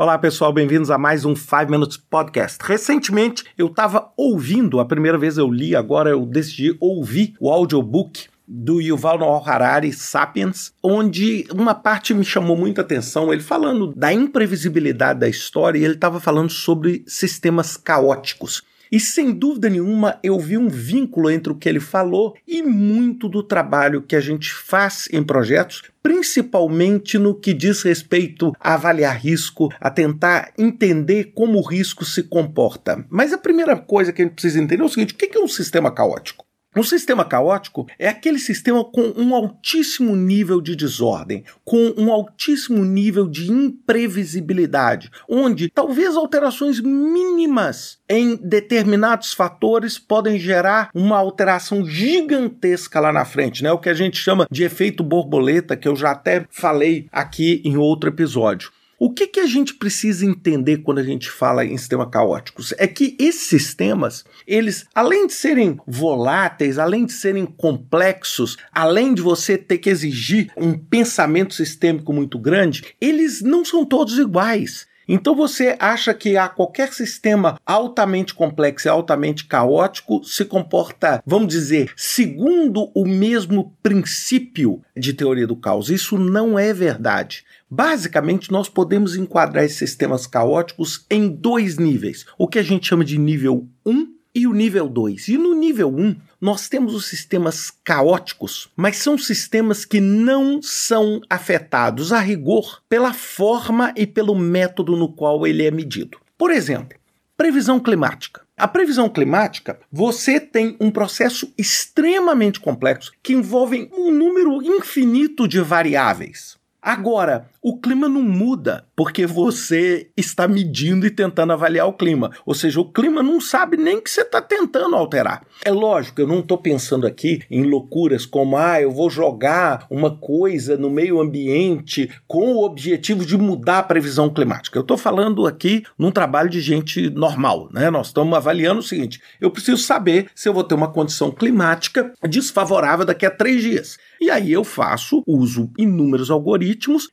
Olá pessoal, bem-vindos a mais um 5 Minutes Podcast. Recentemente eu estava ouvindo, a primeira vez eu li, agora eu decidi ouvir o audiobook do Yuval Noah Harari, Sapiens, onde uma parte me chamou muita atenção, ele falando da imprevisibilidade da história e ele estava falando sobre sistemas caóticos. E sem dúvida nenhuma eu vi um vínculo entre o que ele falou e muito do trabalho que a gente faz em projetos, principalmente no que diz respeito a avaliar risco, a tentar entender como o risco se comporta. Mas a primeira coisa que a gente precisa entender é o seguinte: o que é um sistema caótico? Um sistema caótico é aquele sistema com um altíssimo nível de desordem, com um altíssimo nível de imprevisibilidade, onde talvez alterações mínimas em determinados fatores podem gerar uma alteração gigantesca lá na frente, né? O que a gente chama de efeito borboleta, que eu já até falei aqui em outro episódio. O que, que a gente precisa entender quando a gente fala em sistemas caóticos? É que esses sistemas, eles, além de serem voláteis, além de serem complexos, além de você ter que exigir um pensamento sistêmico muito grande, eles não são todos iguais. Então você acha que há qualquer sistema altamente complexo e altamente caótico se comporta, vamos dizer, segundo o mesmo princípio de teoria do caos. Isso não é verdade. Basicamente, nós podemos enquadrar esses sistemas caóticos em dois níveis: o que a gente chama de nível 1 e o nível 2. E no nível 1, nós temos os sistemas caóticos, mas são sistemas que não são afetados a rigor pela forma e pelo método no qual ele é medido. Por exemplo, previsão climática. A previsão climática, você tem um processo extremamente complexo que envolve um número infinito de variáveis. Agora, o clima não muda porque você está medindo e tentando avaliar o clima. Ou seja, o clima não sabe nem que você está tentando alterar. É lógico, eu não estou pensando aqui em loucuras como, ah, eu vou jogar uma coisa no meio ambiente com o objetivo de mudar a previsão climática. Eu estou falando aqui num trabalho de gente normal, né? Nós estamos avaliando o seguinte: eu preciso saber se eu vou ter uma condição climática desfavorável daqui a três dias. E aí eu faço, uso inúmeros algoritmos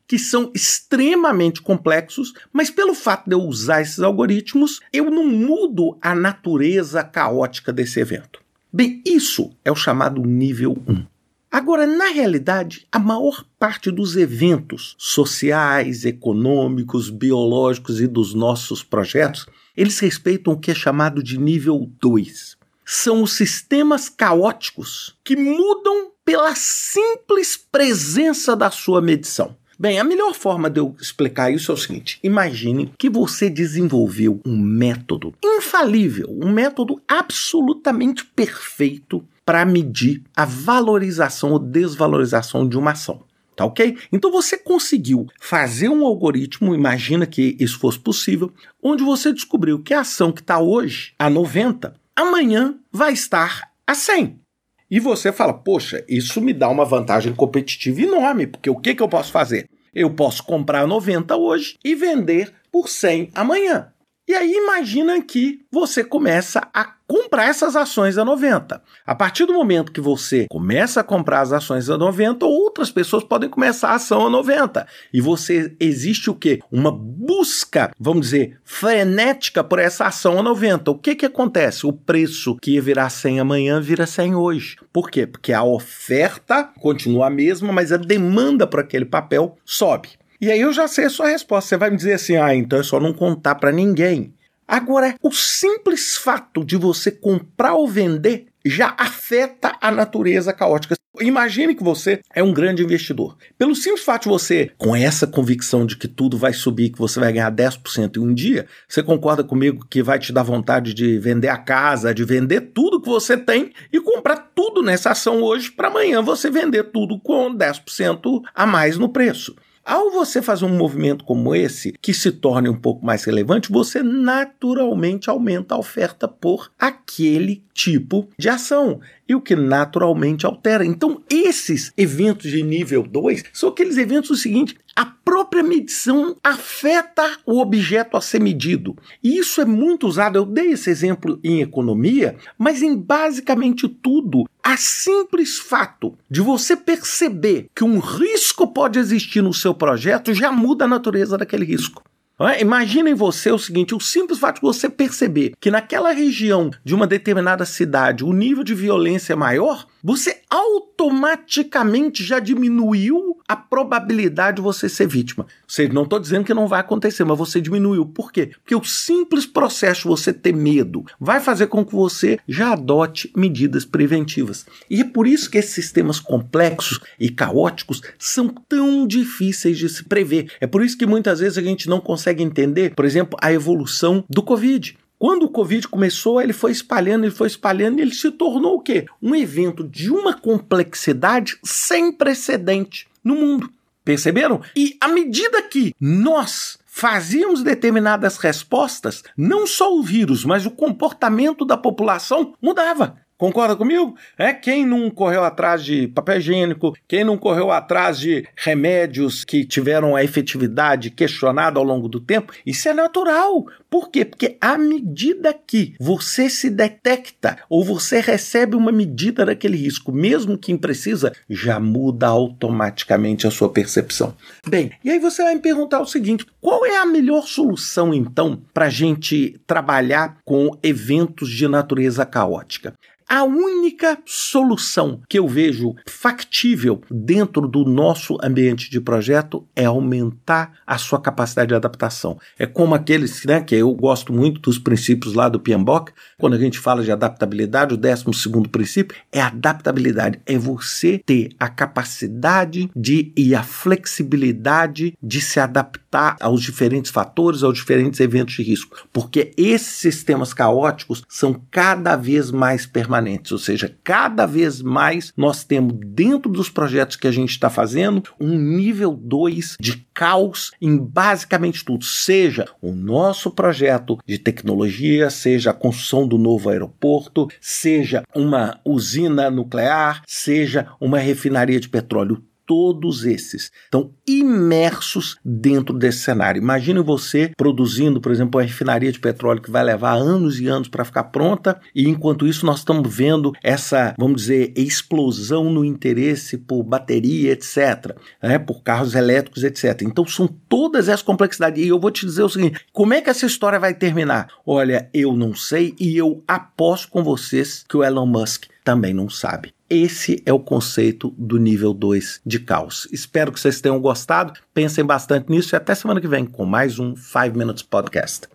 que são extremamente complexos, mas pelo fato de eu usar esses algoritmos, eu não mudo a natureza caótica desse evento. Bem, isso é o chamado nível 1. Agora, na realidade, a maior parte dos eventos sociais, econômicos, biológicos e dos nossos projetos, eles respeitam o que é chamado de nível 2. São os sistemas caóticos que mudam pela simples presença da sua medição. Bem, a melhor forma de eu explicar isso é o seguinte: imagine que você desenvolveu um método infalível, um método absolutamente perfeito para medir a valorização ou desvalorização de uma ação. Tá ok? Então você conseguiu fazer um algoritmo, imagina que isso fosse possível, onde você descobriu que a ação que está hoje a 90, amanhã vai estar a 100. E você fala, poxa, isso me dá uma vantagem competitiva enorme, porque o que, que eu posso fazer? Eu posso comprar 90 hoje e vender por 100 amanhã. E aí imagina que você começa a comprar essas ações a 90. A partir do momento que você começa a comprar as ações a 90, outras pessoas podem começar a ação a 90. E você existe o quê? Uma busca, vamos dizer, frenética por essa ação a 90. O que que acontece? O preço que virar 100 amanhã vira 100 hoje. Por quê? Porque a oferta continua a mesma, mas a demanda por aquele papel sobe. E aí eu já sei a sua resposta. Você vai me dizer assim: ah, então é só não contar para ninguém. Agora, o simples fato de você comprar ou vender já afeta a natureza caótica. Imagine que você é um grande investidor. Pelo simples fato de você, com essa convicção de que tudo vai subir, que você vai ganhar 10% em um dia, você concorda comigo que vai te dar vontade de vender a casa, de vender tudo que você tem e comprar tudo nessa ação hoje para amanhã você vender tudo com 10% a mais no preço. Ao você fazer um movimento como esse, que se torne um pouco mais relevante, você naturalmente aumenta a oferta por aquele tipo de ação. E o que naturalmente altera. Então, esses eventos de nível 2 são aqueles eventos o seguinte: a própria medição afeta o objeto a ser medido. E isso é muito usado, eu dei esse exemplo em economia, mas em basicamente tudo. A simples fato de você perceber que um risco pode existir no seu projeto já muda a natureza daquele risco. É? Imaginem você o seguinte: o simples fato de você perceber que naquela região de uma determinada cidade o nível de violência é maior, você automaticamente já diminuiu a probabilidade de você ser vítima. Seja, não estou dizendo que não vai acontecer, mas você diminuiu. Por quê? Porque o simples processo de você ter medo vai fazer com que você já adote medidas preventivas. E é por isso que esses sistemas complexos e caóticos são tão difíceis de se prever. É por isso que muitas vezes a gente não consegue entender, por exemplo, a evolução do Covid. Quando o Covid começou, ele foi espalhando, ele foi espalhando e ele se tornou o quê? Um evento de uma complexidade sem precedente no mundo. Perceberam? E à medida que nós fazíamos determinadas respostas, não só o vírus, mas o comportamento da população mudava. Concorda comigo? É quem não correu atrás de papel higiênico, quem não correu atrás de remédios que tiveram a efetividade questionada ao longo do tempo, isso é natural. Por quê? Porque à medida que você se detecta ou você recebe uma medida daquele risco, mesmo que imprecisa, já muda automaticamente a sua percepção. Bem, e aí você vai me perguntar o seguinte: qual é a melhor solução então para a gente trabalhar com eventos de natureza caótica? A única solução que eu vejo factível dentro do nosso ambiente de projeto é aumentar a sua capacidade de adaptação. É como aqueles, né, que eu gosto muito dos princípios lá do PMBOK, quando a gente fala de adaptabilidade, o décimo segundo princípio é adaptabilidade, é você ter a capacidade de e a flexibilidade de se adaptar aos diferentes fatores, aos diferentes eventos de risco, porque esses sistemas caóticos são cada vez mais permanentes permanentes, ou seja, cada vez mais nós temos dentro dos projetos que a gente está fazendo um nível 2 de caos em basicamente tudo, seja o nosso projeto de tecnologia, seja a construção do novo aeroporto, seja uma usina nuclear, seja uma refinaria de petróleo todos esses estão imersos dentro desse cenário. Imagine você produzindo, por exemplo, uma refinaria de petróleo que vai levar anos e anos para ficar pronta, e enquanto isso nós estamos vendo essa, vamos dizer, explosão no interesse por bateria, etc., né, por carros elétricos, etc. Então são todas essas complexidades. E eu vou te dizer o seguinte: como é que essa história vai terminar? Olha, eu não sei e eu aposto com vocês que o Elon Musk também não sabe. Esse é o conceito do nível 2 de caos. Espero que vocês tenham gostado. Pensem bastante nisso e até semana que vem com mais um 5 Minutes Podcast.